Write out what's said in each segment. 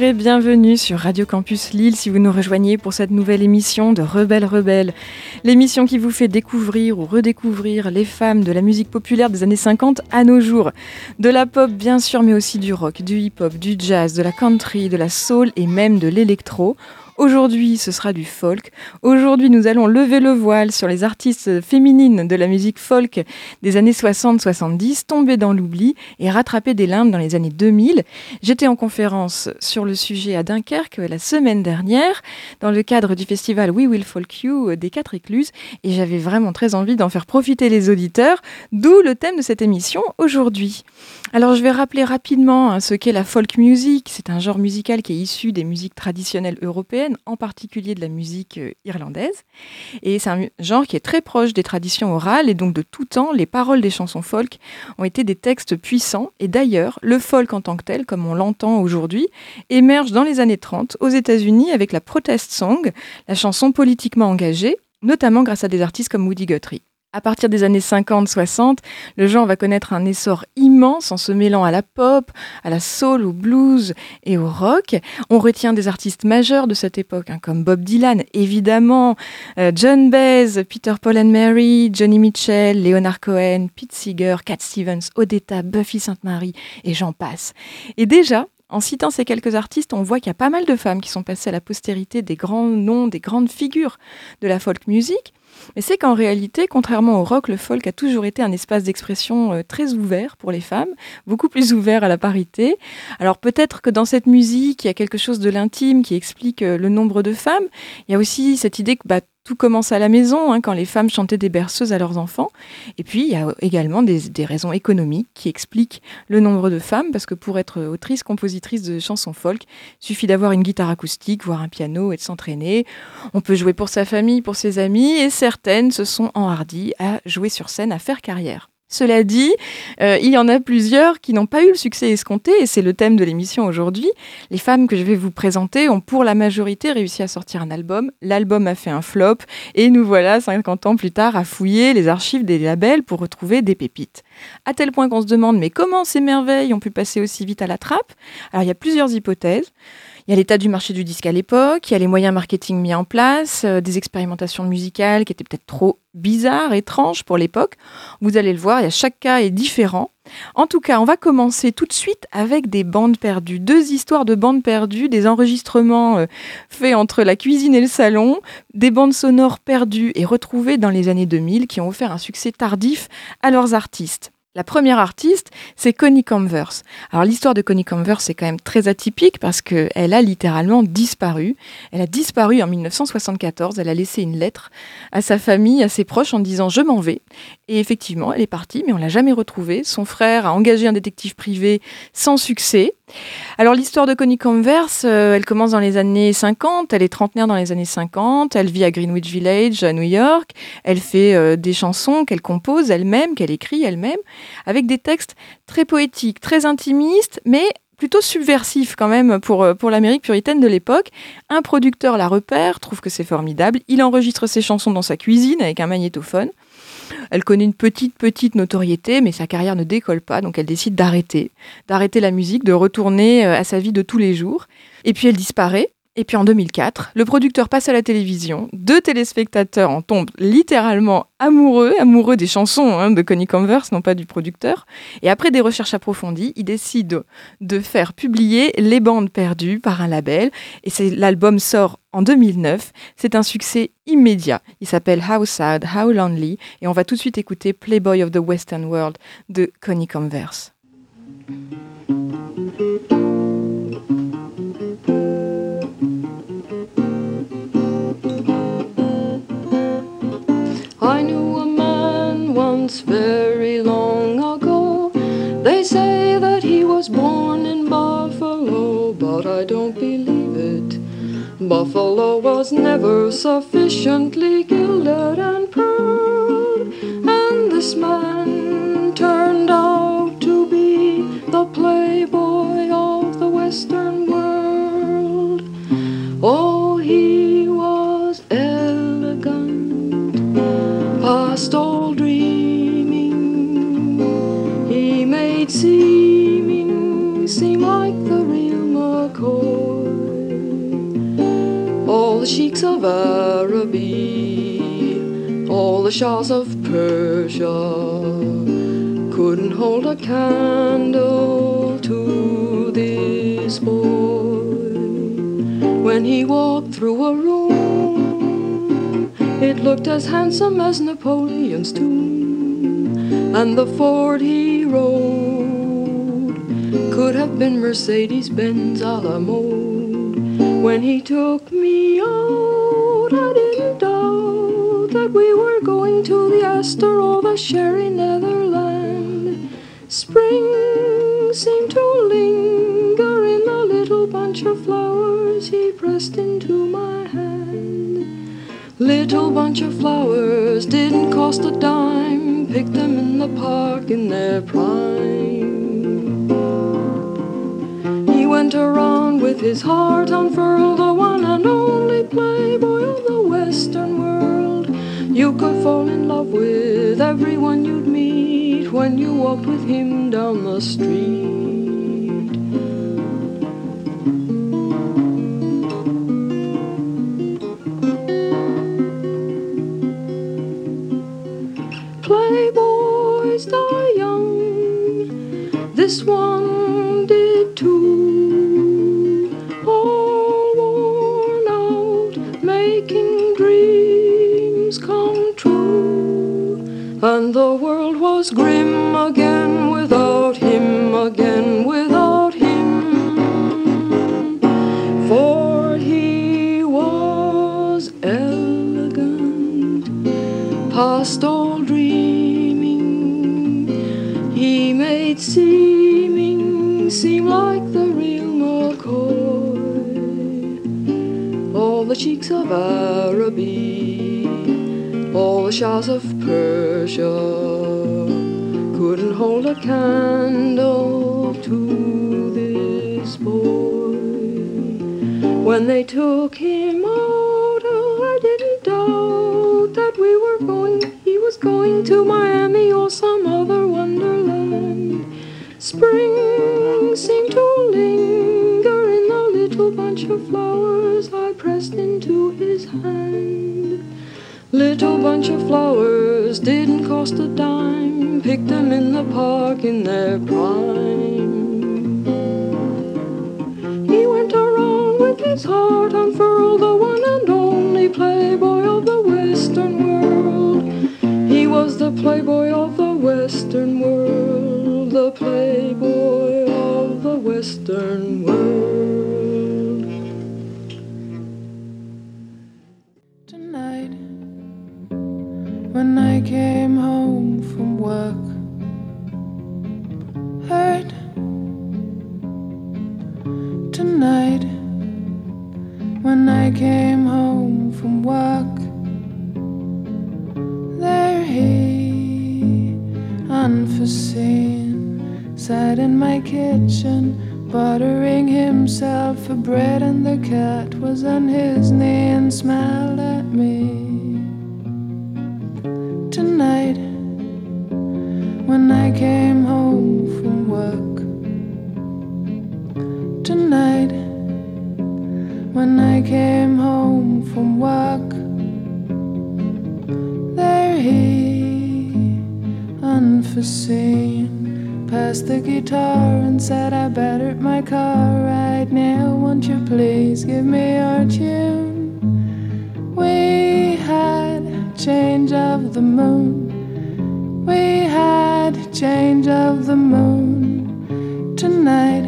Bienvenue sur Radio Campus Lille si vous nous rejoignez pour cette nouvelle émission de Rebelle Rebelle. L'émission qui vous fait découvrir ou redécouvrir les femmes de la musique populaire des années 50 à nos jours. De la pop bien sûr mais aussi du rock, du hip-hop, du jazz, de la country, de la soul et même de l'électro. Aujourd'hui, ce sera du folk. Aujourd'hui, nous allons lever le voile sur les artistes féminines de la musique folk des années 60-70, tombées dans l'oubli et rattrapées des limbes dans les années 2000. J'étais en conférence sur le sujet à Dunkerque la semaine dernière, dans le cadre du festival We Will Folk You des Quatre Écluses, et j'avais vraiment très envie d'en faire profiter les auditeurs, d'où le thème de cette émission aujourd'hui. Alors, je vais rappeler rapidement hein, ce qu'est la folk music. C'est un genre musical qui est issu des musiques traditionnelles européennes, en particulier de la musique euh, irlandaise. Et c'est un genre qui est très proche des traditions orales, et donc de tout temps, les paroles des chansons folk ont été des textes puissants. Et d'ailleurs, le folk en tant que tel, comme on l'entend aujourd'hui, émerge dans les années 30 aux États-Unis avec la protest song, la chanson politiquement engagée, notamment grâce à des artistes comme Woody Guthrie. À partir des années 50-60, le genre va connaître un essor immense en se mêlant à la pop, à la soul, au blues et au rock. On retient des artistes majeurs de cette époque, hein, comme Bob Dylan, évidemment, euh, John Baez, Peter Paul and Mary, Johnny Mitchell, Leonard Cohen, Pete Seeger, Cat Stevens, Odetta, Buffy Sainte-Marie, et j'en passe. Et déjà, en citant ces quelques artistes, on voit qu'il y a pas mal de femmes qui sont passées à la postérité des grands noms, des grandes figures de la folk music. Mais c'est qu'en réalité, contrairement au rock, le folk a toujours été un espace d'expression euh, très ouvert pour les femmes, beaucoup plus ouvert à la parité. Alors peut-être que dans cette musique, il y a quelque chose de l'intime qui explique euh, le nombre de femmes. Il y a aussi cette idée que bah, tout commence à la maison, hein, quand les femmes chantaient des berceuses à leurs enfants. Et puis, il y a également des, raisons économiques qui expliquent le nombre de femmes, parce que pour être autrice, compositrice de chansons folk, suffit d'avoir une guitare acoustique, voire un piano et de s'entraîner. On peut jouer pour sa famille, pour ses amis, et certaines se sont enhardies à jouer sur scène, à faire carrière. Cela dit, euh, il y en a plusieurs qui n'ont pas eu le succès escompté, et c'est le thème de l'émission aujourd'hui. Les femmes que je vais vous présenter ont pour la majorité réussi à sortir un album. L'album a fait un flop, et nous voilà 50 ans plus tard à fouiller les archives des labels pour retrouver des pépites. À tel point qu'on se demande, mais comment ces merveilles ont pu passer aussi vite à la trappe? Alors il y a plusieurs hypothèses. Il y a l'état du marché du disque à l'époque, il y a les moyens marketing mis en place, euh, des expérimentations musicales qui étaient peut-être trop bizarres, étranges pour l'époque. Vous allez le voir, chaque cas est différent. En tout cas, on va commencer tout de suite avec des bandes perdues. Deux histoires de bandes perdues, des enregistrements euh, faits entre la cuisine et le salon, des bandes sonores perdues et retrouvées dans les années 2000 qui ont offert un succès tardif à leurs artistes. La première artiste, c'est Connie Converse. Alors l'histoire de Connie Converse est quand même très atypique parce qu'elle a littéralement disparu. Elle a disparu en 1974. Elle a laissé une lettre à sa famille, à ses proches en disant je m'en vais. Et effectivement, elle est partie, mais on l'a jamais retrouvée. Son frère a engagé un détective privé sans succès. Alors l'histoire de Connie Converse, euh, elle commence dans les années 50, elle est trentenaire dans les années 50, elle vit à Greenwich Village à New York, elle fait euh, des chansons qu'elle compose elle-même, qu'elle écrit elle-même, avec des textes très poétiques, très intimistes, mais plutôt subversifs quand même pour, euh, pour l'Amérique puritaine de l'époque. Un producteur la repère, trouve que c'est formidable, il enregistre ses chansons dans sa cuisine avec un magnétophone. Elle connaît une petite, petite notoriété, mais sa carrière ne décolle pas, donc elle décide d'arrêter, d'arrêter la musique, de retourner euh, à sa vie de tous les jours. Et puis elle disparaît. Et puis en 2004, le producteur passe à la télévision, deux téléspectateurs en tombent littéralement amoureux, amoureux des chansons hein, de Connie Converse, non pas du producteur. Et après des recherches approfondies, il décide de faire publier Les bandes perdues par un label. Et l'album sort en 2009. C'est un succès immédiat. Il s'appelle How Sad, How Lonely et on va tout de suite écouter Playboy of the Western World de Connie Converse. I knew a man once very long ago. They say that he was born in Buffalo, but I don't believe it. Buffalo was never sufficiently gilded and proud, and this man turned out to be the playboy of the Western world. Oh, he was sheiks of Araby, all the shahs of Persia couldn't hold a candle to this boy. When he walked through a room, it looked as handsome as Napoleon's tomb, and the Ford he rode could have been Mercedes Benz a la mode. When he took me out, I didn't doubt that we were going to the Astor or the Sherry Netherland. Spring seemed to linger in the little bunch of flowers he pressed into my hand. Little bunch of flowers didn't cost a dime, picked them in the park in their prime. He went around with his heart unfurled, the one and only playboy of the Western world. You could fall in love with everyone you'd meet when you walked with him down the street. Farabi, all the showers of pearl. When I came home from work, tonight, when I came home from work, there he, unforeseen, passed the guitar and said, I battered my car right now. Won't you please give me your tune? We had change of the moon. We change of the moon tonight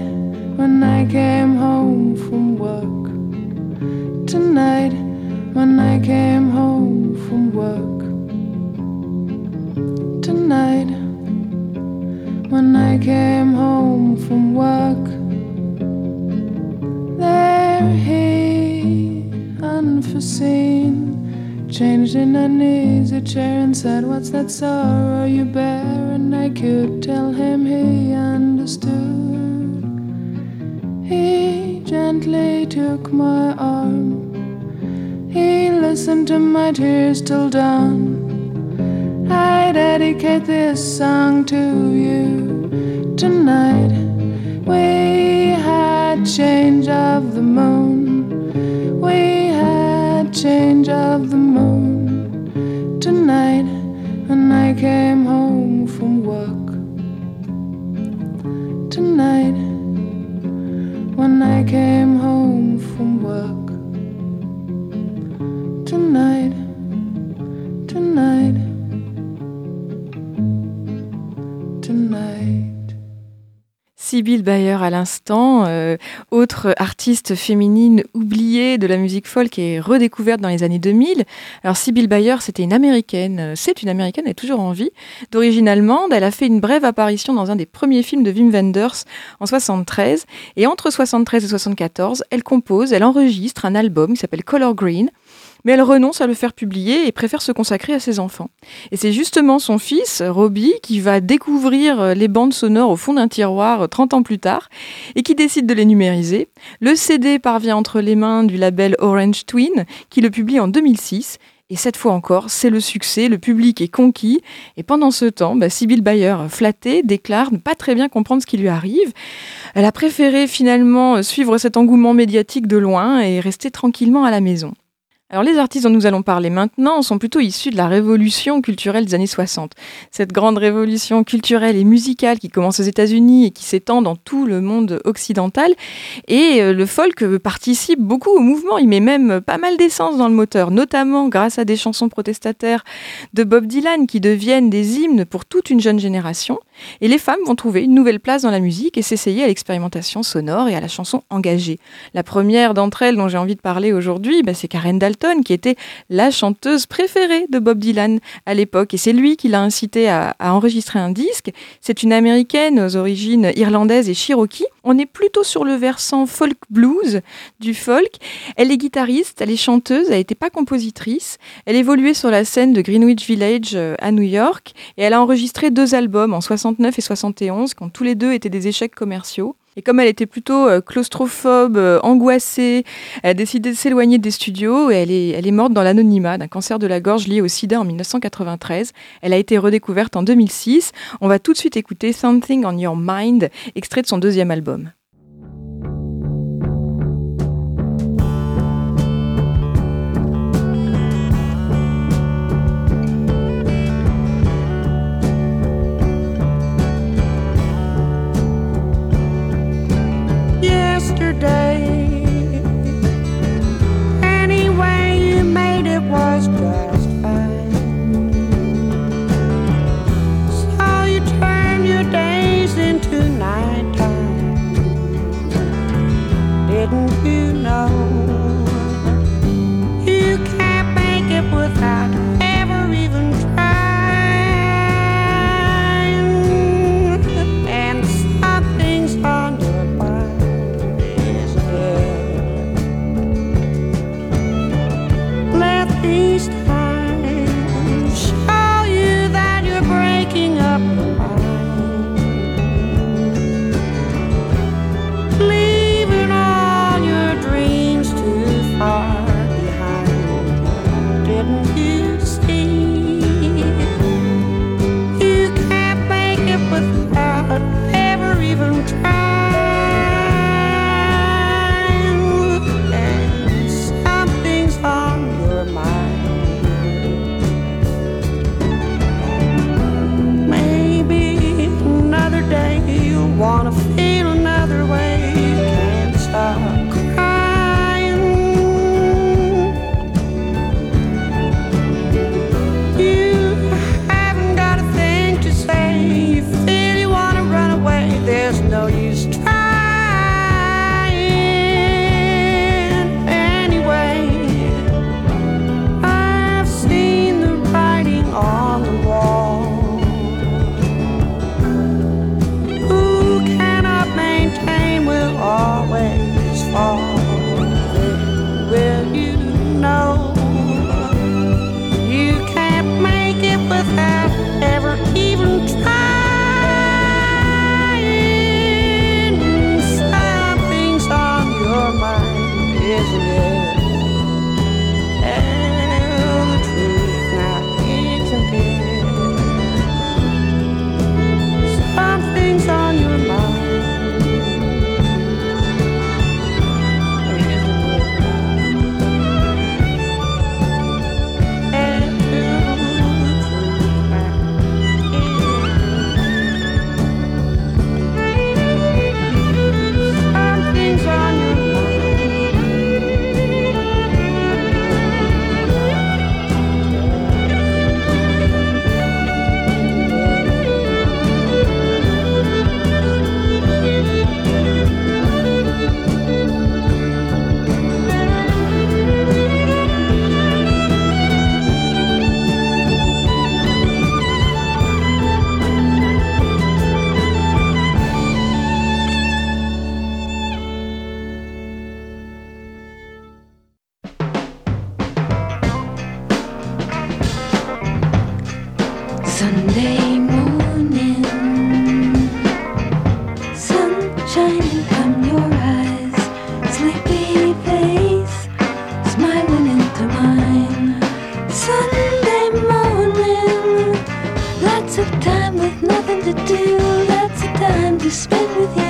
when I came home from work. Tonight when I came home from work. Tonight. When I came home from work. There he, unforeseen, changed in an easy chair and said, What's that sorrow you bear? I could tell him he understood. He gently took my arm. He listened to my tears till dawn. I dedicate this song to you tonight. We had change of the moon. We had change of the moon tonight when I came home when I came home from work. Sibyl Bayer à l'instant, euh, autre artiste féminine oubliée de la musique folk et redécouverte dans les années 2000. Alors Sibyl Bayer, c'était une américaine, euh, c'est une américaine, elle est toujours en vie. D'origine allemande, elle a fait une brève apparition dans un des premiers films de Wim Wenders en 73. Et entre 73 et 74, elle compose, elle enregistre un album qui s'appelle Color Green mais elle renonce à le faire publier et préfère se consacrer à ses enfants. Et c'est justement son fils, Robbie, qui va découvrir euh, les bandes sonores au fond d'un tiroir 30 euh, ans plus tard et qui décide de les numériser. Le CD parvient entre les mains du label Orange Twin, qui le publie en 2006 et cette fois encore, c'est le succès, le public est conquis. Et pendant ce temps, bah, Bayer, flattée, déclare ne pas très bien comprendre ce qui lui arrive. Elle a préféré finalement suivre cet engouement médiatique de loin et rester tranquillement à la maison. Alors les artistes dont nous allons parler maintenant sont plutôt issus de la révolution culturelle des années 60. Cette grande révolution culturelle et musicale qui commence aux États-Unis et qui s'étend dans tout le monde occidental. Et euh, le folk participe beaucoup au mouvement. Il met même pas mal d'essence dans le moteur, notamment grâce à des chansons protestataires de Bob Dylan qui deviennent des hymnes pour toute une jeune génération. Et les femmes vont trouver une nouvelle place dans la musique et s'essayer à l'expérimentation sonore et à la chanson engagée. La première d'entre elles dont j'ai envie de parler aujourd'hui, bah, c'est Karen Dalton qui était la chanteuse préférée de Bob Dylan à l'époque. Et c'est lui qui l'a incité à, enregistrer un disque. C'est une américaine aux origines irlandaises et cherokee. On est plutôt sur le versant folk blues du folk. Elle est guitariste, elle est chanteuse, elle n'était pas compositrice. Elle évoluait sur la scène de Greenwich Village euh, à New York et elle a enregistré deux albums en 69 et 71 quand tous les deux étaient des échecs commerciaux. Et comme elle était plutôt euh, claustrophobe, euh, angoissée, elle a décidé de s'éloigner des studios et elle est, elle est morte dans l'anonymat d'un cancer de la gorge lié au sida en 1993. Elle a été redécouverte en 2006. On va tout de suite écouter Something on Your Mind, extrait de son deuxième album. nothing to do, lots of time to spend with you.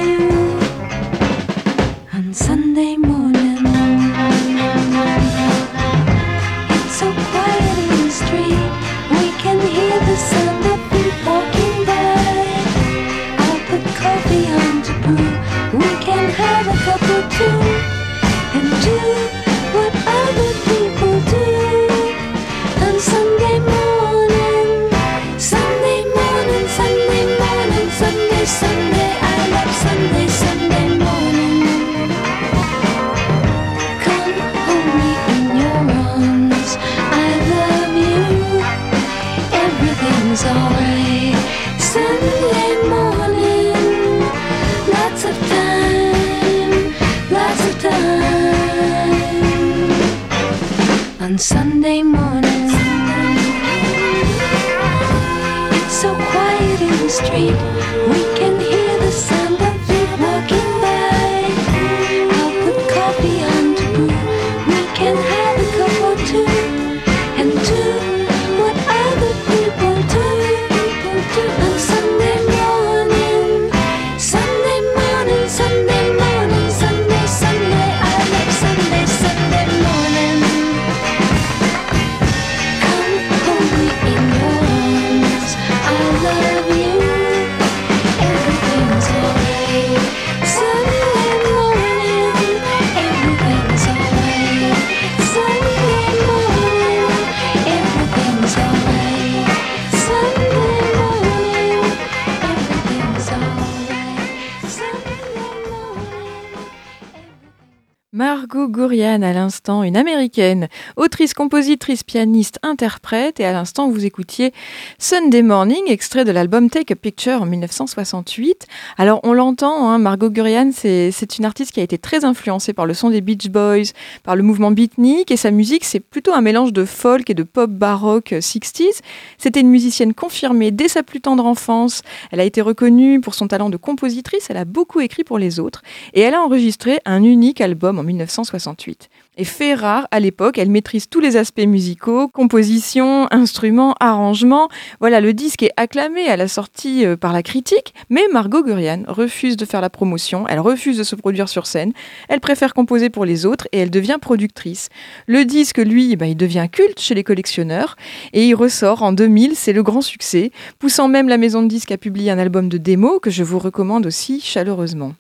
Une américaine, autrice, compositrice, pianiste, interprète, et à l'instant vous écoutiez Sunday Morning, extrait de l'album Take a Picture en 1968. Alors on l'entend, hein, Margot Gurian, c'est une artiste qui a été très influencée par le son des Beach Boys, par le mouvement beatnik, et sa musique c'est plutôt un mélange de folk et de pop baroque 60s. C'était une musicienne confirmée dès sa plus tendre enfance. Elle a été reconnue pour son talent de compositrice, elle a beaucoup écrit pour les autres, et elle a enregistré un unique album en 1968. Et fait rare, à l'époque, elle maîtrise tous les aspects musicaux, composition, instruments, arrangements. Voilà, le disque est acclamé à la sortie euh, par la critique, mais Margot Gurian refuse de faire la promotion, elle refuse de se produire sur scène, elle préfère composer pour les autres et elle devient productrice. Le disque, lui, bah, il devient culte chez les collectionneurs et il ressort en 2000, c'est le grand succès, poussant même la maison de disques à publier un album de démo que je vous recommande aussi chaleureusement.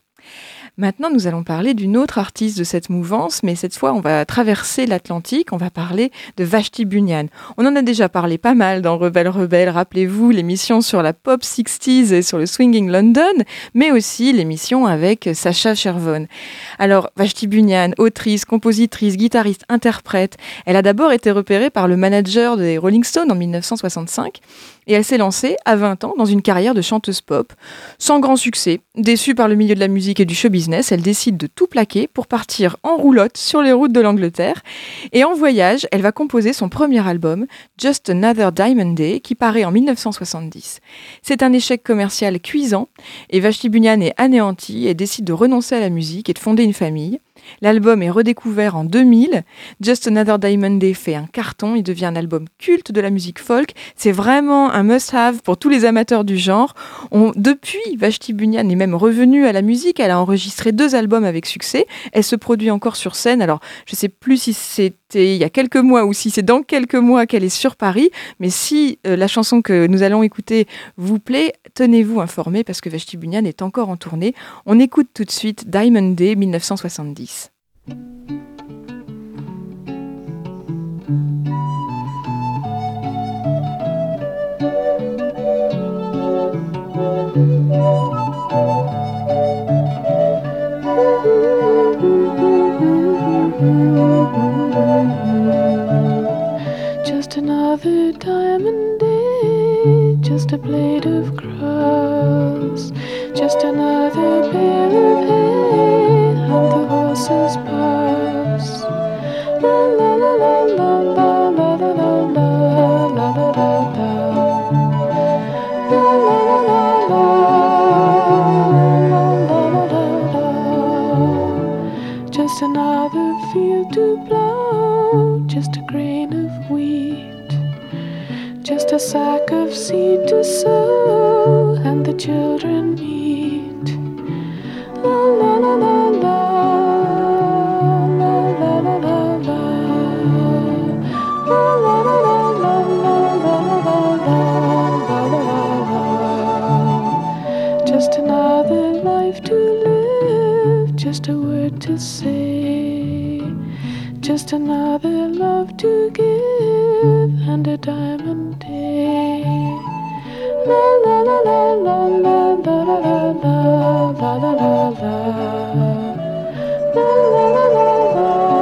Maintenant, nous allons parler d'une autre artiste de cette mouvance, mais cette fois, on va traverser l'Atlantique, on va parler de Vashti Bunyan. On en a déjà parlé pas mal dans Rebelle Rebelle, rappelez-vous l'émission sur la pop 60s et sur le swinging London, mais aussi l'émission avec Sacha Chervon. Alors, Vashti Bunyan, autrice, compositrice, guitariste, interprète, elle a d'abord été repérée par le manager des Rolling Stones en 1965 et elle s'est lancée à 20 ans dans une carrière de chanteuse pop. Sans grand succès, déçue par le milieu de la musique et du show business, elle décide de tout plaquer pour partir en roulotte sur les routes de l'Angleterre. Et en voyage, elle va composer son premier album, Just Another Diamond Day, qui paraît en 1970. C'est un échec commercial cuisant et Vashti Bunyan est anéantie et décide de renoncer à la musique et de fonder une famille. L'album est redécouvert en 2000. Just Another Diamond Day fait un carton. Il devient un album culte de la musique folk. C'est vraiment un must-have pour tous les amateurs du genre. depuis, Vashti Bunyan est même revenue à la musique. Elle a enregistré deux albums avec succès. Elle se produit encore sur scène. Alors, je ne sais plus si c'était il y a quelques mois ou si c'est dans quelques mois qu'elle est sur Paris. Mais si euh, la chanson que nous allons écouter vous plaît, tenez-vous informés parce que Vashti Bunyan est encore en tournée. On écoute tout de suite Diamond Day 1970. Just another diamond day, just a blade of grass, just another bale of hay, and kisses pass. La la la la la la la la la la la la la. Just another field to plow, just a grain of wheat, just a sack of seed to sow, and the children meet. La la. Just a word to say, just another love to give, and a diamond day. La la la la la la la la la la la la la. La la la la la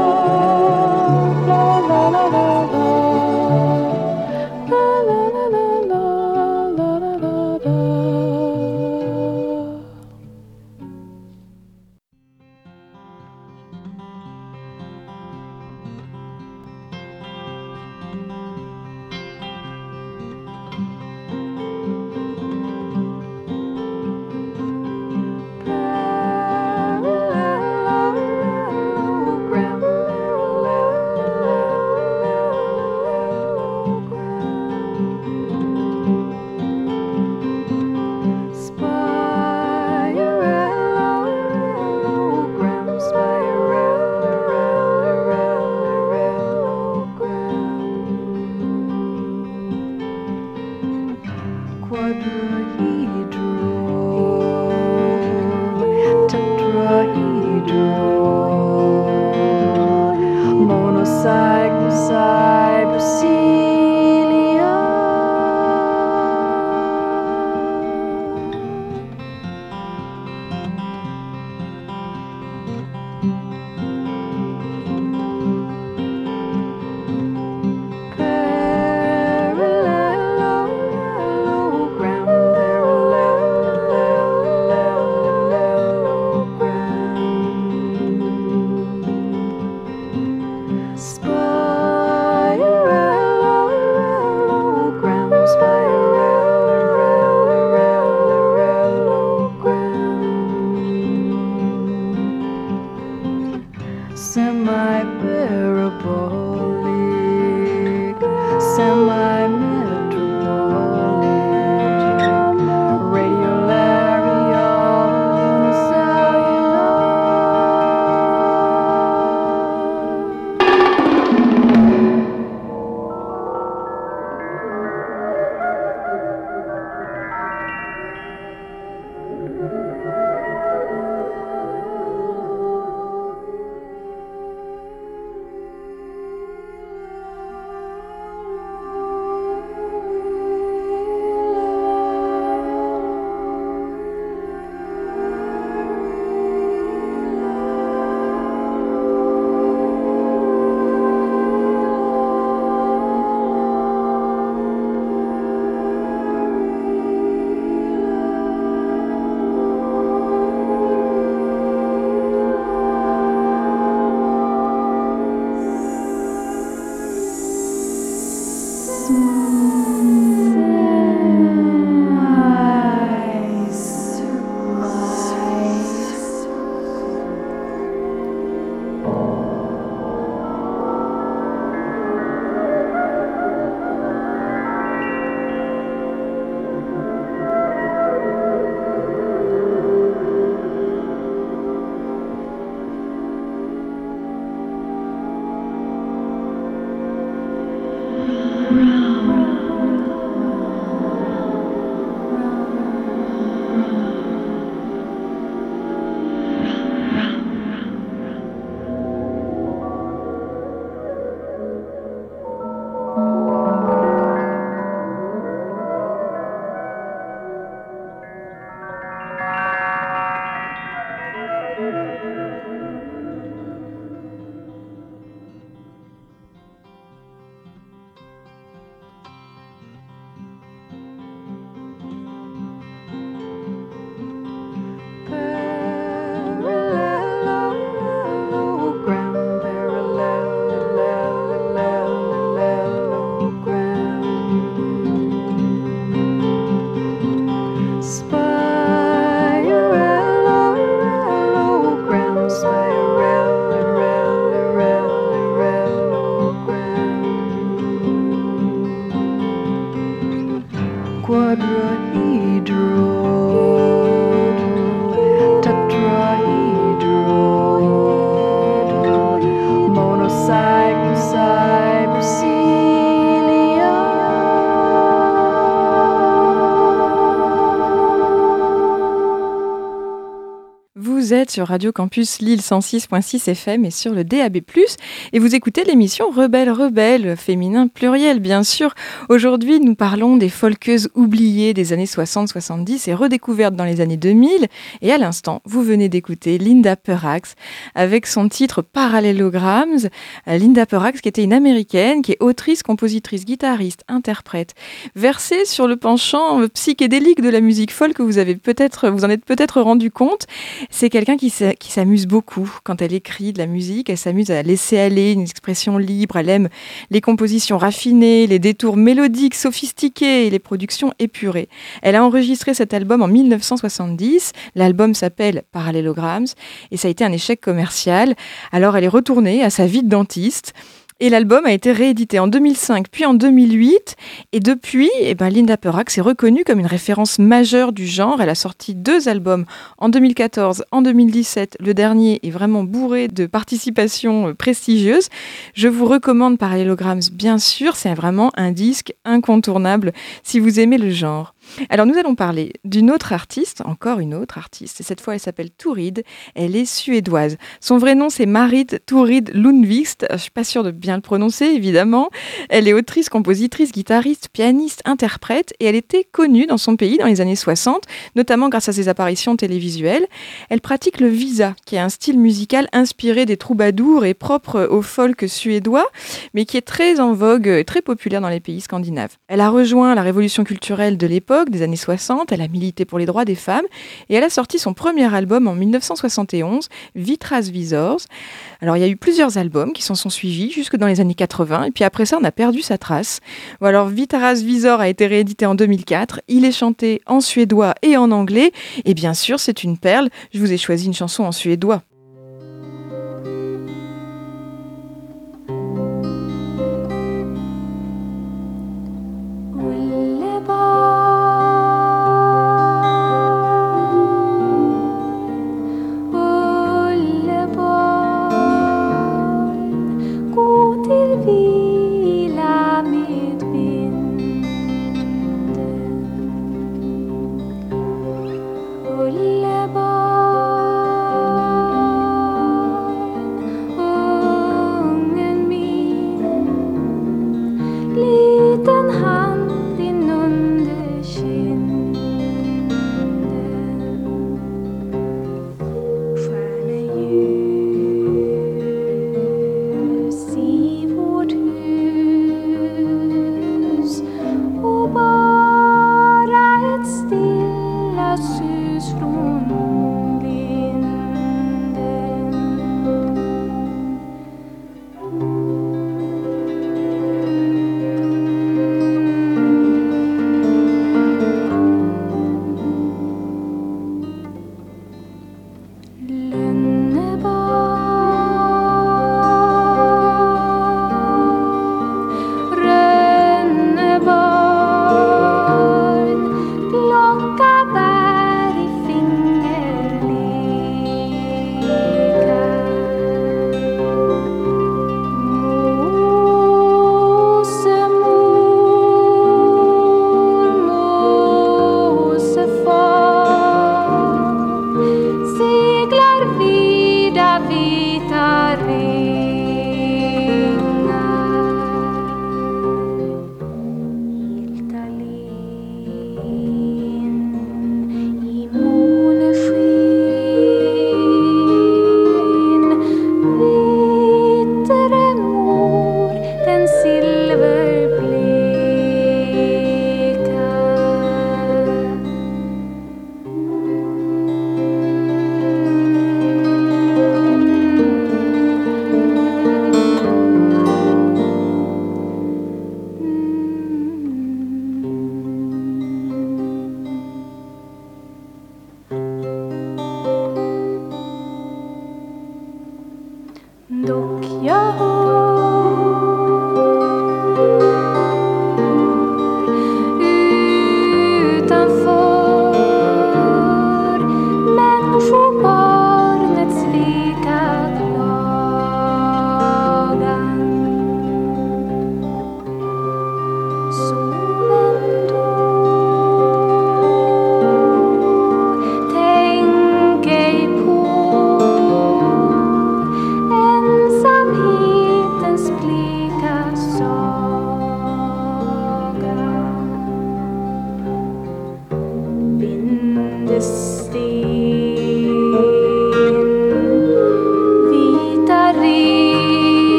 Radio Campus Lille 106.6 FM et sur le DAB+, et vous écoutez l'émission Rebelle Rebelle, féminin pluriel bien sûr. Aujourd'hui, nous parlons des folkeuses oubliées des années 60-70 et redécouvertes dans les années 2000. Et à l'instant, vous venez d'écouter Linda Perrax avec son titre Parallelograms. Linda Perrax, qui était une américaine, qui est autrice, compositrice, guitariste, interprète, versée sur le penchant psychédélique de la musique folk, vous avez peut-être, vous en êtes peut-être rendu compte. C'est quelqu'un qui s'amuse beaucoup quand elle écrit de la musique. Elle s'amuse à laisser aller une expression libre. Elle aime les compositions raffinées, les détours mélodiques sophistiqués et les productions épurées. Elle a enregistré cet album en 1970. L'album s'appelle Parallelograms et ça a été un échec commercial. Alors elle est retournée à sa vie de dentiste. Et l'album a été réédité en 2005 puis en 2008. Et depuis, eh ben, Linda Perrax est reconnue comme une référence majeure du genre. Elle a sorti deux albums en 2014, en 2017. Le dernier est vraiment bourré de participations euh, prestigieuses. Je vous recommande Parallelograms, bien sûr. C'est vraiment un disque incontournable si vous aimez le genre. Alors nous allons parler d'une autre artiste, encore une autre artiste, et cette fois elle s'appelle Tourid, elle est suédoise. Son vrai nom c'est Marit Tourid Lundvist, je suis pas sûre de bien le prononcer évidemment. Elle est autrice, compositrice, guitariste, pianiste, interprète, et elle était connue dans son pays dans les années 60, notamment grâce à ses apparitions télévisuelles. Elle pratique le visa, qui est un style musical inspiré des troubadours et propre au folk suédois, mais qui est très en vogue et très populaire dans les pays scandinaves. Elle a rejoint la révolution culturelle de l'époque des années 60. Elle a milité pour les droits des femmes et elle a sorti son premier album en 1971, Vitras Visors. Alors il y a eu plusieurs albums qui s'en sont suivis jusque dans les années 80 et puis après ça on a perdu sa trace. alors Vitras Visor a été réédité en 2004. Il est chanté en suédois et en anglais et bien sûr c'est une perle. Je vous ai choisi une chanson en suédois.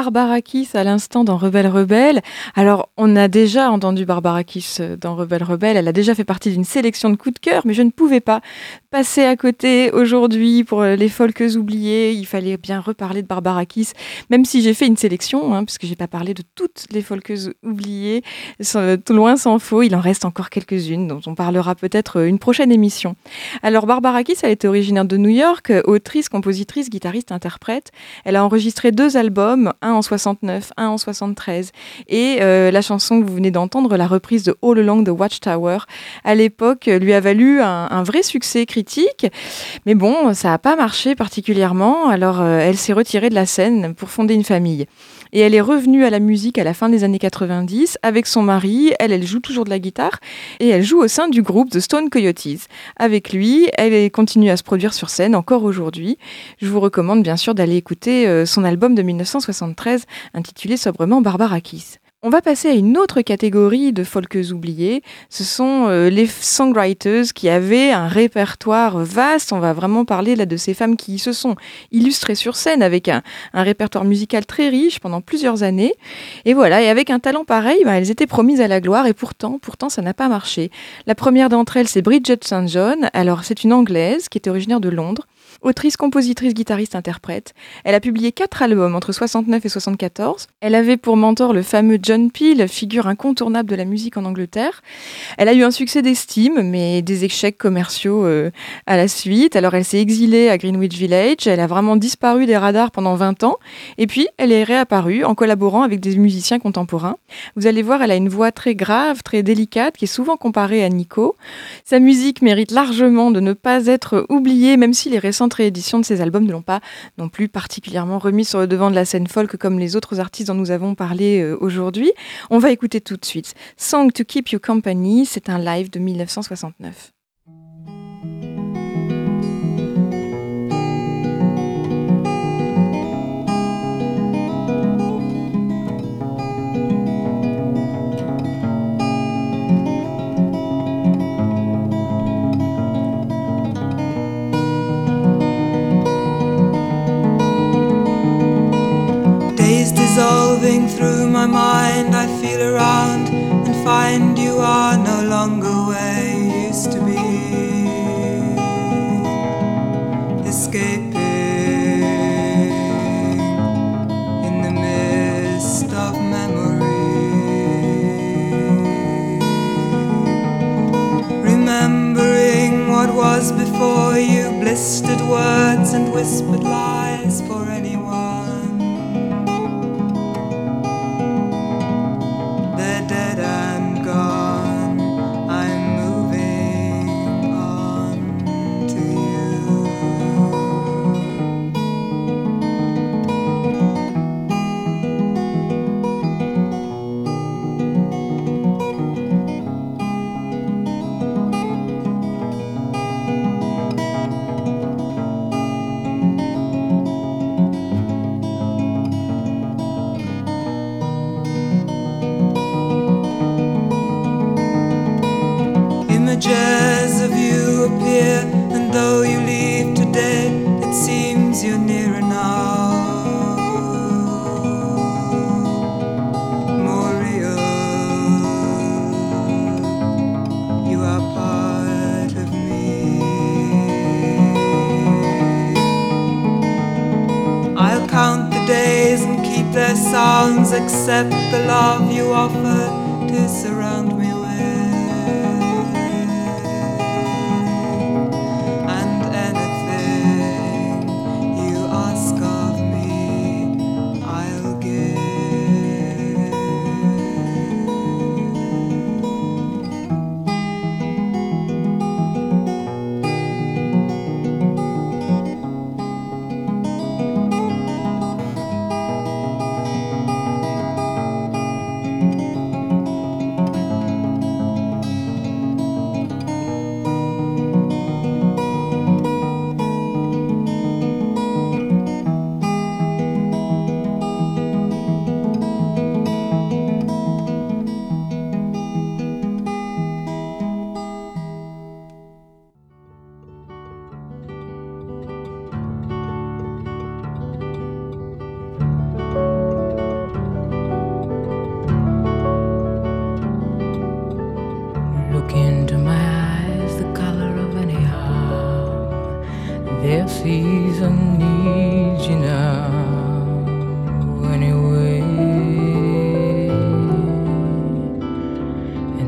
Barbara Kiss à l'instant dans Rebelle Rebelle. Alors, on a déjà entendu Barbara Kiss euh, dans Rebelle Rebelle. Elle a déjà fait partie d'une sélection de coups de cœur, mais je ne pouvais pas passer à côté aujourd'hui pour euh, les folkes oubliées. Il fallait bien reparler de Barbara Kiss, même si j'ai fait une sélection, hein, puisque j'ai pas parlé de toutes les folkes oubliées. Sans- Tout loin s'en faut. Il en reste encore quelques-unes, dont on parlera peut-être euh, une prochaine émission. Alors, Barbara Kiss, elle était originaire de New York, euh, autrice, compositrice, guitariste, interprète. Elle a enregistré deux albums, un en 69, un en 73. Et euh, la chanson que vous venez d'entendre, la reprise de All Along the Watchtower, à l'époque, lui a valu un, un vrai succès critique. Mais bon, ça n'a pas marché particulièrement. Alors, euh, elle s'est retirée de la scène pour fonder une famille. Et elle est revenue à la musique à la fin des années 90 avec son mari. Elle, elle joue toujours de la guitare et elle joue au sein du groupe The Stone Coyotes. Avec lui, elle continue à se produire sur scène encore aujourd'hui. Je vous recommande bien sûr d'aller écouter euh, son album de 1973 intitulé sobrement Barbara Kiss. On va passer à une autre catégorie de folkes oubliés. Ce sont euh, les songwriters qui avaient un répertoire vaste. On va vraiment parler là de ces femmes qui se sont illustrées sur scène avec un, un répertoire musical très riche pendant plusieurs années. Et voilà, et avec un talent pareil, bah, elles étaient promises à la gloire et pourtant, pourtant, ça n'a pas marché. La première d'entre elles, c'est Bridget St. John. Alors, c'est une Anglaise qui est originaire de Londres. Autrice, compositrice, guitariste, interprète. Elle a publié quatre albums entre 69 et 74. Elle avait pour mentor le fameux John Peel, figure incontournable de la musique en Angleterre. Elle a eu un succès d'estime, mais des échecs commerciaux euh, à la suite. Alors elle s'est exilée à Greenwich Village. Elle a vraiment disparu des radars pendant 20 ans. Et puis, elle est réapparue en collaborant avec des musiciens contemporains. Vous allez voir, elle a une voix très grave, très délicate, qui est souvent comparée à Nico. Sa musique mérite largement de ne pas être oubliée, même si les récentes rééditions de ses albums ne l'ont pas non plus particulièrement remis sur le devant de la scène folk comme les autres artistes dont nous avons parlé euh, aujourd'hui. On va écouter tout de suite. Song to Keep You Company, c'est un live de 1969. Resolving through my mind, I feel around and find you are no longer where you used to be. Escaping in the mist of memory. Remembering what was before you, blistered words and whispered lies for that I accept the love you offer to surround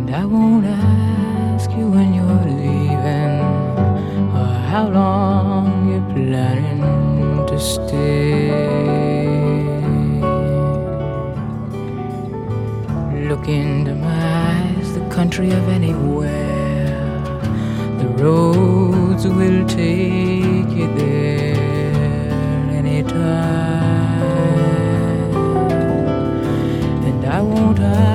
And I won't ask you when you're leaving, or how long you're planning to stay. Look into my eyes, the country of anywhere. The roads will take you there anytime. And I won't ask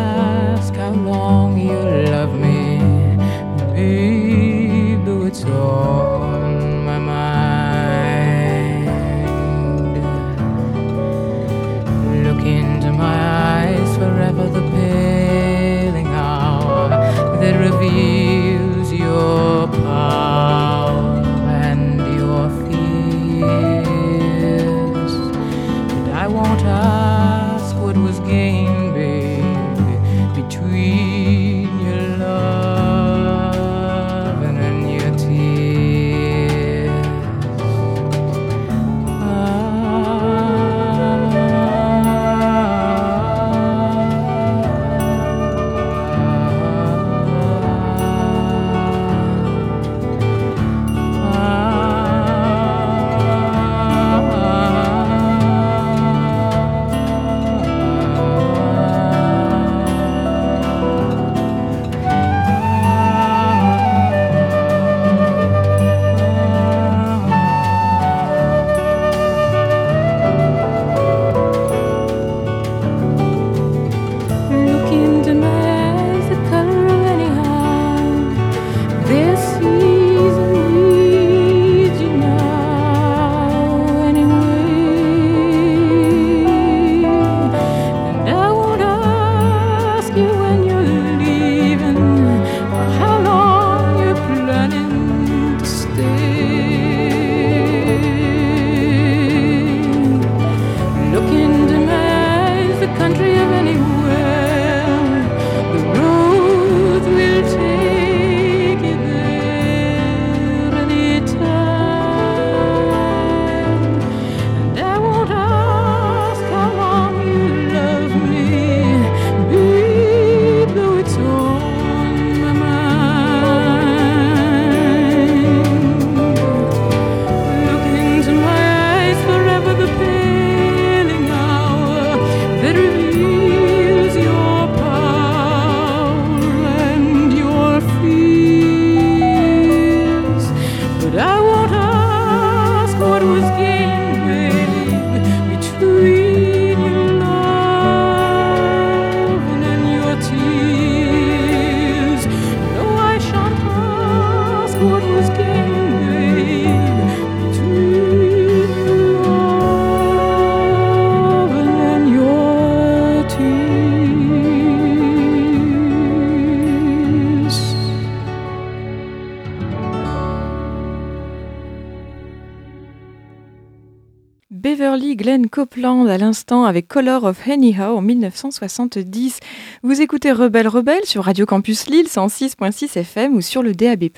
Copeland à l'instant avec Color of Anyhow en 1970. Vous écoutez Rebelle Rebelle sur Radio Campus Lille 106.6 FM ou sur le DAB+.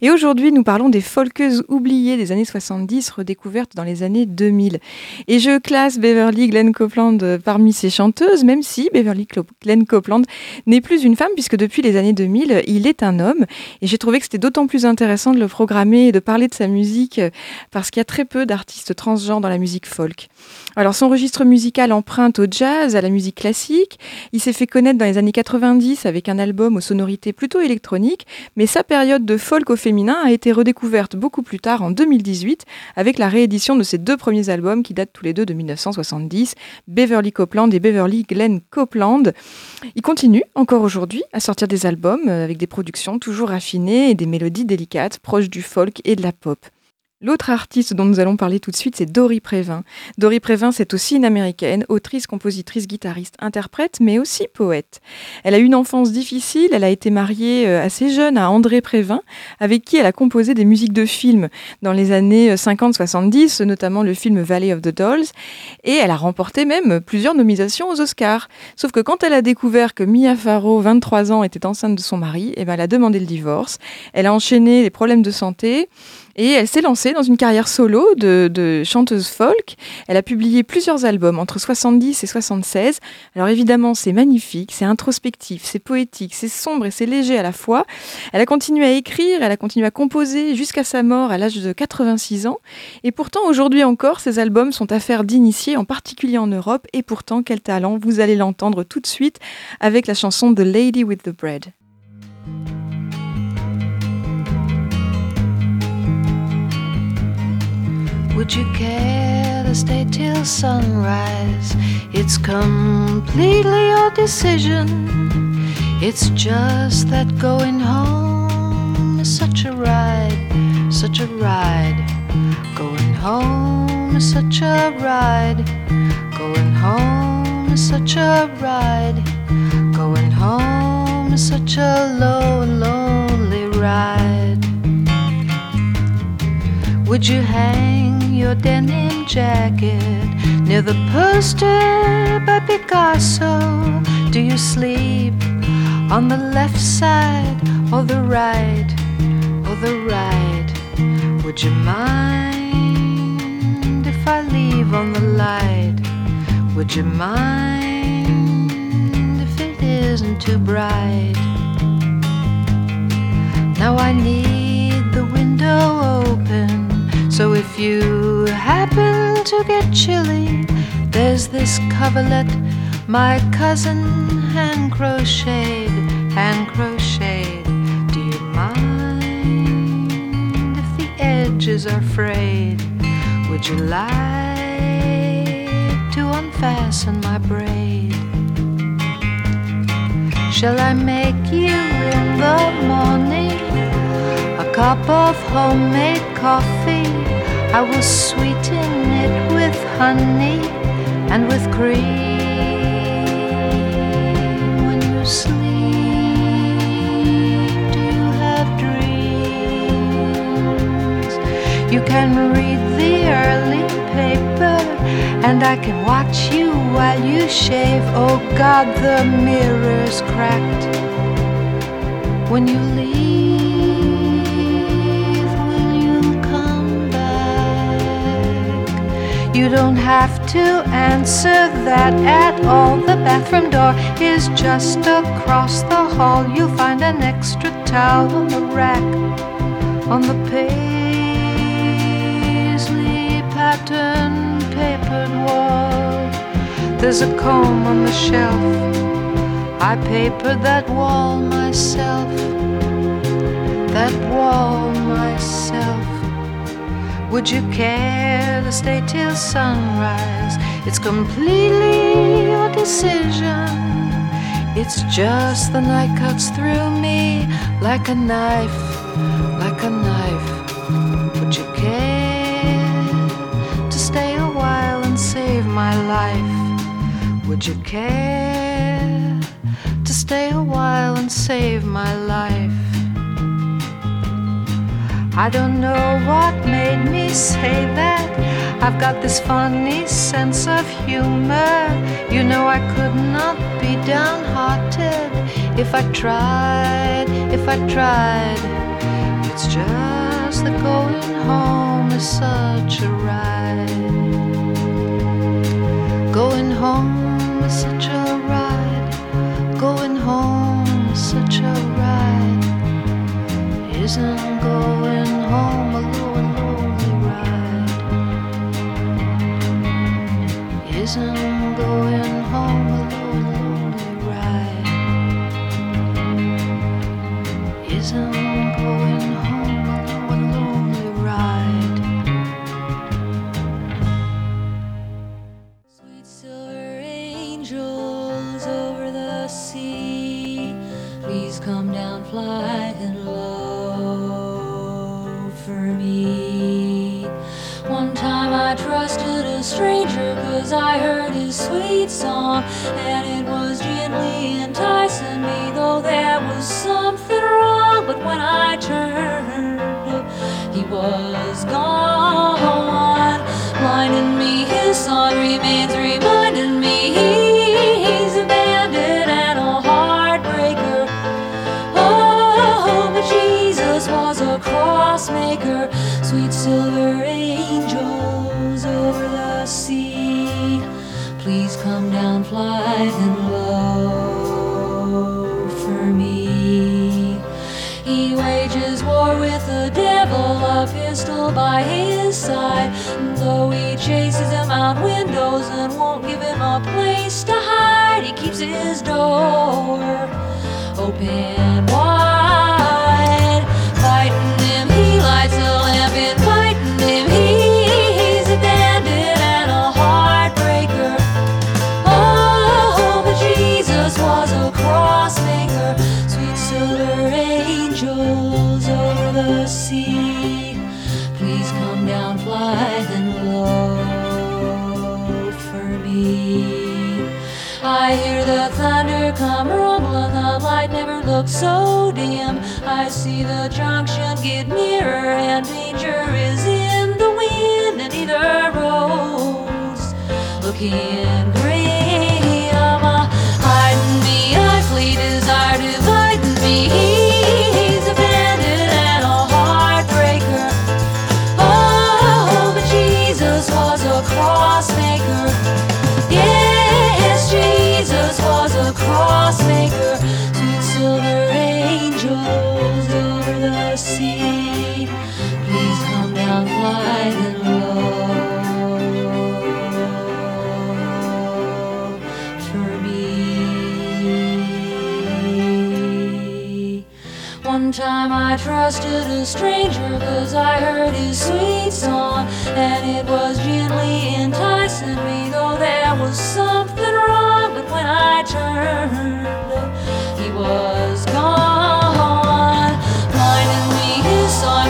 Et aujourd'hui, nous parlons des folkeuses oubliées des années 70 redécouvertes dans les années 2000. Et je classe Beverly Glenn Copeland parmi ces chanteuses, même si Beverly Glenn Copeland n'est plus une femme puisque depuis les années 2000, il est un homme. Et j'ai trouvé que c'était d'autant plus intéressant de le programmer et de parler de sa musique parce qu'il y a très peu d'artistes transgenres dans la musique folk. Alors son registre musical emprunte au jazz, à la musique classique. Il s'est fait connaître dans les années 90 avec un album aux sonorités plutôt électroniques, mais sa période de folk au a été redécouverte beaucoup plus tard en 2018 avec la réédition de ses deux premiers albums qui datent tous les deux de 1970, Beverly Copeland et Beverly Glenn Copeland. Il continue encore aujourd'hui à sortir des albums avec des productions toujours raffinées et des mélodies délicates proches du folk et de la pop. L'autre artiste dont nous allons parler tout de suite, c'est Dory Prévin. Dory Prévin, c'est aussi une américaine, autrice, compositrice, guitariste, interprète, mais aussi poète. Elle a eu une enfance difficile, elle a été mariée euh, assez jeune à André Prévin, avec qui elle a composé des musiques de films dans les années 50-70, euh, notamment le film Valley of the Dolls, et elle a remporté même plusieurs nominations aux Oscars. Sauf que quand elle a découvert que Mia Farrow, 23 ans, était enceinte de son mari, eh ben elle a demandé le divorce. Elle a enchaîné les problèmes de santé, et elle s'est lancée dans une carrière solo de, chanteuse folk. Elle a publié plusieurs albums entre 70 et 76. Alors évidemment, c'est magnifique, c'est introspectif, c'est poétique, c'est sombre et c'est léger à la fois. Elle a continué à écrire, elle a continué à composer jusqu'à sa mort à l'âge de 86 ans. Et pourtant, aujourd'hui encore, ses albums sont affaire d'initiés, en particulier en Europe. Et pourtant, quel talent Vous allez l'entendre tout de suite avec la chanson The Lady with the Bread. Would you care to stay till sunrise? It's completely your decision. It's just that going home is such a ride, such a ride. Going home is such a ride. Going home is such a ride. Going home is such a low, lonely ride. Would you hang your denim jacket near the poster by Picasso? Do you sleep on the left side or the right or the right? Would you mind if I leave on the light? Would you mind if it isn't too bright? Now I need the window open. So if you happen to get chilly, there's this coverlet my cousin hand crocheted, hand crocheted. Do you mind if the edges are frayed? Would you like to unfasten my braid? Shall I make you in the morning cup of homemade coffee? I will sweeten it with honey and with cream. When you sleep, do you have dreams? You can read the early paper, and I can watch you while you shave. Oh God, the mirror's cracked when you leave. You don't have to answer that at all. The bathroom door is just across the hall. You'll find an extra towel on the rack on the paisley pattern papered wall. There's a comb on the shelf. I papered that wall myself. That wall myself. Would you care to stay till sunrise? It's completely your decision. It's just the night cuts through me like a knife, like a knife. Would you care to stay a while and save my life? Would you care to stay a while and save my life? I don't know what made me say that. I've got this funny sense of humor. You know, I could not be downhearted if I tried, if I tried. It's just that going home is such a ride. Going home is such a ride. Going home is such a ride. Isn't going sweet song, and it was gently enticing me, though there was something wrong. But when I turned, he was gone, blinding me. His song remains reminding me down flying low for me. He wages war with the devil, a pistol by his side. Though he chases him out windows and won't give him a place to hide, he keeps his door open wide. Please come down flying low for me. I hear the thunder come rumbling, the light never looks so dim. I see the junction get nearer, and danger is in the wind, and either road's looking grim. One time I trusted a stranger cause I heard his sweet song and it was gently enticing me though there was something wrong but when I turned. He was gone blinding me his song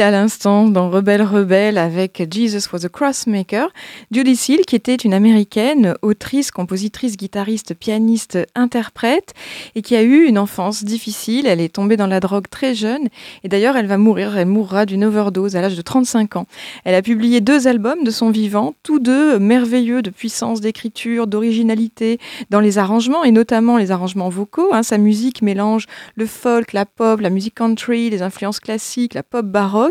À l'instant dans Rebelle Rebelle avec Jesus was a Crossmaker. Judy Seal qui était une américaine, autrice, compositrice, guitariste, pianiste, interprète et qui a eu une enfance difficile. Elle est tombée dans la drogue très jeune et d'ailleurs elle va mourir, elle mourra d'une overdose à l'âge de 35 ans. Elle a publié deux albums de son vivant, tous deux merveilleux de puissance d'écriture, d'originalité dans les arrangements et notamment les arrangements vocaux. hein. Sa musique mélange le folk, la pop, la musique country, les influences classiques, la pop baroque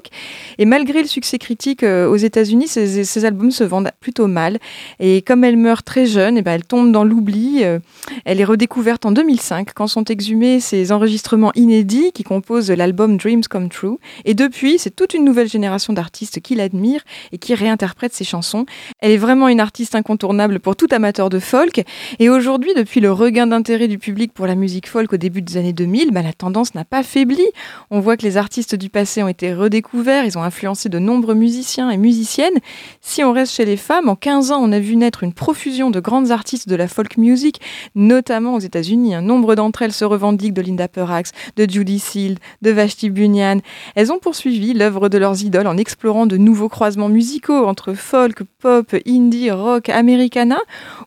Et malgré le succès critique euh, aux États-Unis, ces albums se vendent plutôt mal. Et comme elle meurt très jeune, et ben elle tombe dans l'oubli. Euh, Elle est redécouverte en 2005 quand sont exhumés ses enregistrements inédits qui composent l'album Dreams Come True. Et depuis, c'est toute une nouvelle génération d'artistes qui l'admirent et qui réinterprètent ses chansons. Elle est vraiment une artiste incontournable pour tout amateur de folk. Et aujourd'hui, depuis le regain d'intérêt du public pour la musique folk au début des années 2000, bah, la tendance n'a pas faibli. On voit que les artistes du passé ont été redécouverts, ils ont influencé de nombreux musiciens et musiciennes. Si on reste chez les femmes, en 15 ans, on a vu naître une profusion de grandes artistes de la folk music, notamment aux États-Unis. Un nombre d'entre elles se revendiquent de Linda Perrax, de Judy Seald, de Vashti Bunyan. Elles ont poursuivi l'œuvre de leurs idoles en explorant de nouveaux croisements musicaux entre folk, pop, indie, rock, americana,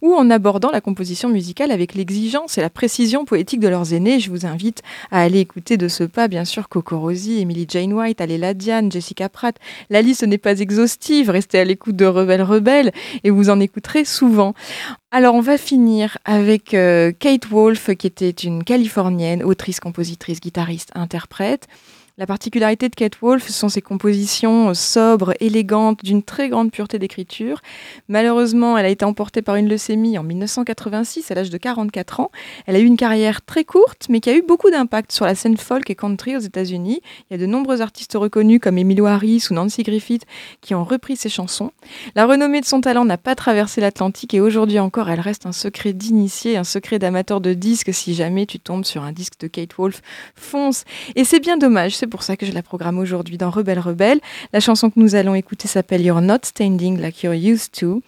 ou en abordant la composition musicale avec l'exigence et la précision poétique de leurs aînés. Je vous invite à aller écouter de ce pas, bien sûr, Coco Rosie, Emily Jane White, Aléla Jessica Pratt. La liste n'est pas exhaustive, restez à l'écoute de Rebelle Rebelle et vous en écouterez souvent. Alors on va finir avec euh, Kate Wolf, qui était une Californienne, autrice, compositrice, guitariste, interprète. La particularité de Kate Wolf, sont ses compositions sobres, élégantes, d'une très grande pureté d'écriture. Malheureusement, elle a été emportée par une leucémie en 1986, à l'âge de 44 ans. Elle a eu une carrière très courte, mais qui a eu beaucoup d'impact sur la scène folk et country aux États-Unis. Il y a de nombreux artistes reconnus comme Emilio Harris ou Nancy Griffith qui ont repris ses chansons. La renommée de son talent n'a pas traversé l'Atlantique et aujourd'hui encore, elle reste un secret d'initié, un secret d'amateur de disques. Si jamais tu tombes sur un disque de Kate Wolf, fonce. Et c'est bien dommage, c'est pour ça que je la programme aujourd'hui dans Rebelle Rebelle. La chanson que nous allons écouter s'appelle You're Not Standing Like You're Used To.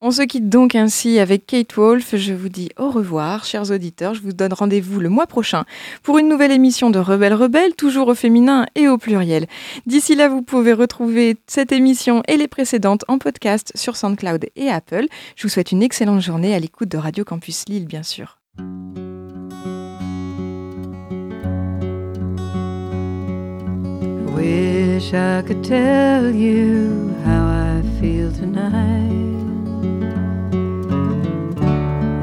On se quitte donc ainsi avec Kate Wolf. Je vous dis au revoir, chers auditeurs. Je vous donne rendez-vous le mois prochain pour une nouvelle émission de Rebelle Rebelle, toujours au féminin et au pluriel. D'ici là, vous pouvez retrouver cette émission et les précédentes en podcast sur SoundCloud et Apple. Je vous souhaite une excellente journée à l'écoute de Radio Campus Lille, bien sûr. Wish I could tell you how I feel tonight.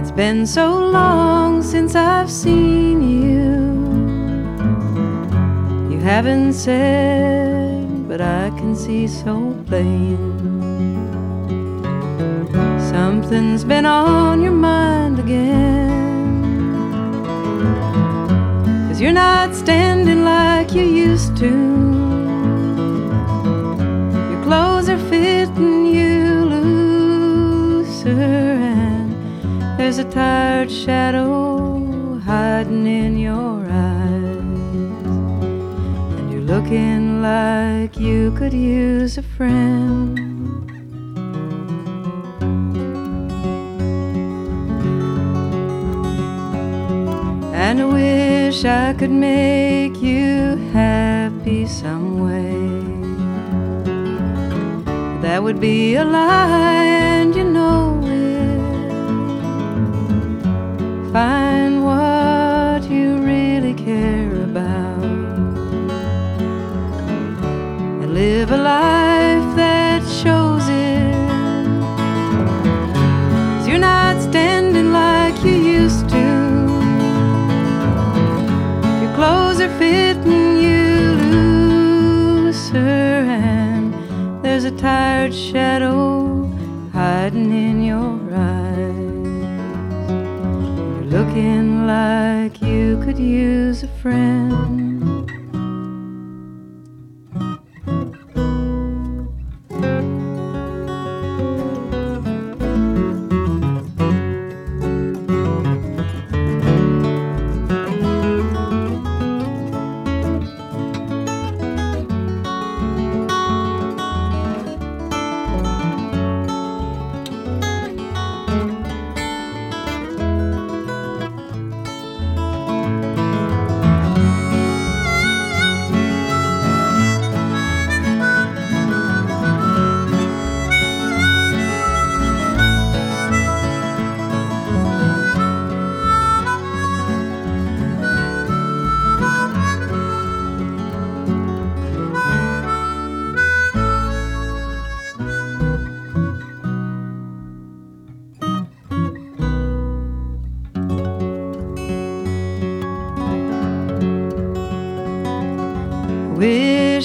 It's been so long since I've seen you. You haven't said, but I can see so plain. Something's been on your mind again. Cause you're not standing like you used to. Clothes are fitting you looser, and there's a tired shadow hiding in your eyes. And you're looking like you could use a friend. And I wish I could make you happy some way. That would be a lie, and you know it. Find what you really care about and live a life that shows it. you you're not standing like you used to. Your clothes are fitting you looser, there's a tired shadow hiding in your eyes. You're looking like you could use a friend.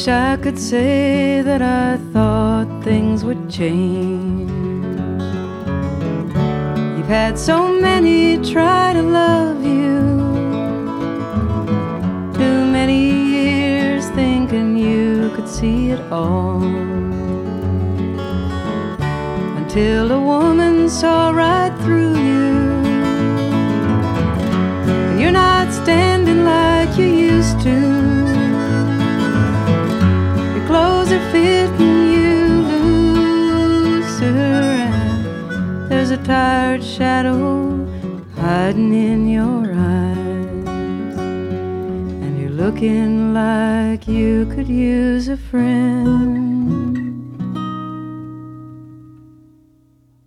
Wish I could say that I thought things would change. You've had so many try to love you. Too many years thinking you could see it all. Until a woman saw right tired shadow hiding in your eyes. And you're looking like you could use a friend.